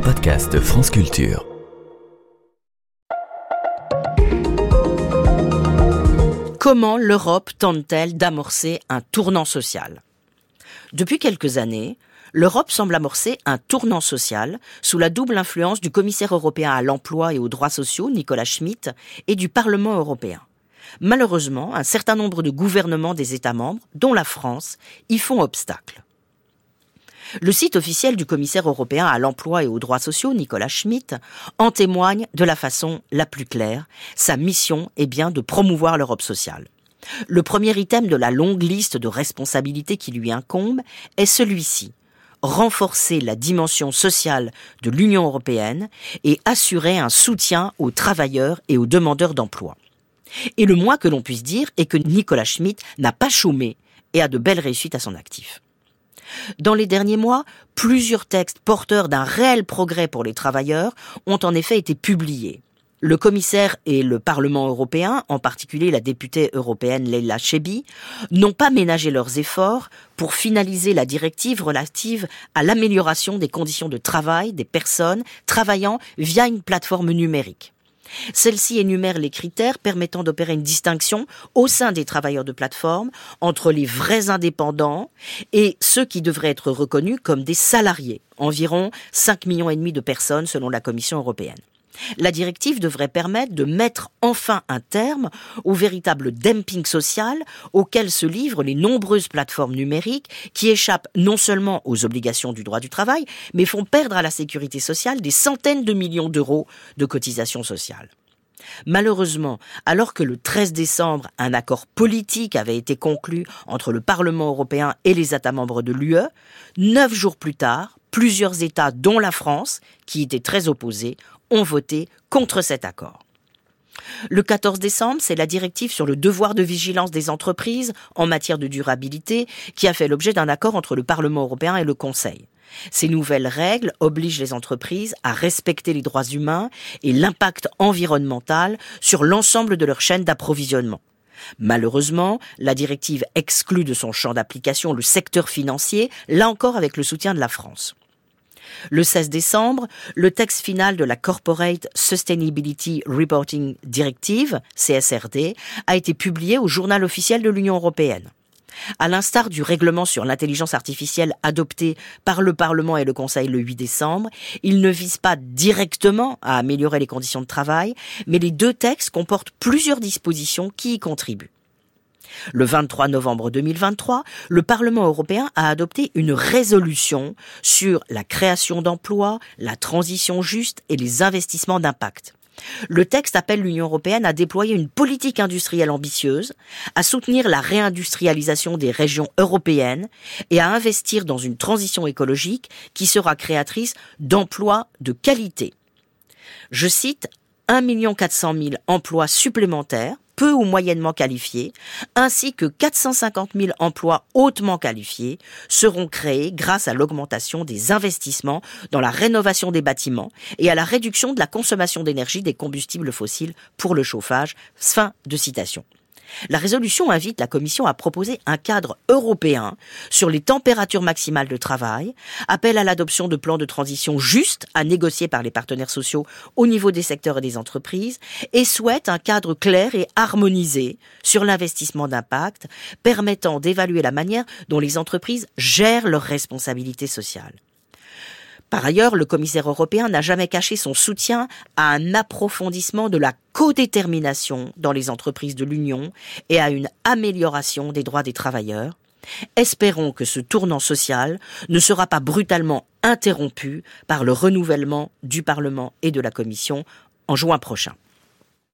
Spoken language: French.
podcast France Culture. Comment l'Europe tente-t-elle d'amorcer un tournant social? Depuis quelques années, l'Europe semble amorcer un tournant social sous la double influence du commissaire européen à l'emploi et aux droits sociaux, Nicolas Schmitt, et du Parlement européen. Malheureusement, un certain nombre de gouvernements des États membres, dont la France, y font obstacle. Le site officiel du commissaire européen à l'emploi et aux droits sociaux, Nicolas Schmitt, en témoigne de la façon la plus claire. Sa mission est bien de promouvoir l'Europe sociale. Le premier item de la longue liste de responsabilités qui lui incombe est celui-ci renforcer la dimension sociale de l'Union européenne et assurer un soutien aux travailleurs et aux demandeurs d'emploi. Et le moins que l'on puisse dire est que Nicolas Schmitt n'a pas chômé et a de belles réussites à son actif. Dans les derniers mois, plusieurs textes porteurs d'un réel progrès pour les travailleurs ont en effet été publiés. Le commissaire et le Parlement européen, en particulier la députée européenne Leila Chebi, n'ont pas ménagé leurs efforts pour finaliser la directive relative à l'amélioration des conditions de travail des personnes travaillant via une plateforme numérique. Celle-ci énumère les critères permettant d'opérer une distinction au sein des travailleurs de plateforme entre les vrais indépendants et ceux qui devraient être reconnus comme des salariés, environ 5 millions et demi de personnes selon la Commission européenne. La directive devrait permettre de mettre enfin un terme au véritable dumping social auquel se livrent les nombreuses plateformes numériques qui échappent non seulement aux obligations du droit du travail, mais font perdre à la sécurité sociale des centaines de millions d'euros de cotisations sociales. Malheureusement, alors que le 13 décembre, un accord politique avait été conclu entre le Parlement européen et les États membres de l'UE, neuf jours plus tard, plusieurs États, dont la France, qui étaient très opposés, ont voté contre cet accord. Le 14 décembre, c'est la directive sur le devoir de vigilance des entreprises en matière de durabilité qui a fait l'objet d'un accord entre le Parlement européen et le Conseil. Ces nouvelles règles obligent les entreprises à respecter les droits humains et l'impact environnemental sur l'ensemble de leur chaîne d'approvisionnement. Malheureusement, la directive exclut de son champ d'application le secteur financier, là encore avec le soutien de la France. Le 16 décembre, le texte final de la Corporate Sustainability Reporting Directive, CSRD, a été publié au journal officiel de l'Union européenne. À l'instar du règlement sur l'intelligence artificielle adopté par le Parlement et le Conseil le 8 décembre, il ne vise pas directement à améliorer les conditions de travail, mais les deux textes comportent plusieurs dispositions qui y contribuent. Le 23 novembre 2023, le Parlement européen a adopté une résolution sur la création d'emplois, la transition juste et les investissements d'impact. Le texte appelle l'Union européenne à déployer une politique industrielle ambitieuse, à soutenir la réindustrialisation des régions européennes et à investir dans une transition écologique qui sera créatrice d'emplois de qualité. Je cite 1 400 000 emplois supplémentaires peu ou moyennement qualifiés, ainsi que 450 000 emplois hautement qualifiés seront créés grâce à l'augmentation des investissements dans la rénovation des bâtiments et à la réduction de la consommation d'énergie des combustibles fossiles pour le chauffage. Fin de citation. La résolution invite la Commission à proposer un cadre européen sur les températures maximales de travail, appelle à l'adoption de plans de transition justes à négocier par les partenaires sociaux au niveau des secteurs et des entreprises, et souhaite un cadre clair et harmonisé sur l'investissement d'impact, permettant d'évaluer la manière dont les entreprises gèrent leurs responsabilités sociales. Par ailleurs, le commissaire européen n'a jamais caché son soutien à un approfondissement de la codétermination dans les entreprises de l'Union et à une amélioration des droits des travailleurs. Espérons que ce tournant social ne sera pas brutalement interrompu par le renouvellement du Parlement et de la Commission en juin prochain.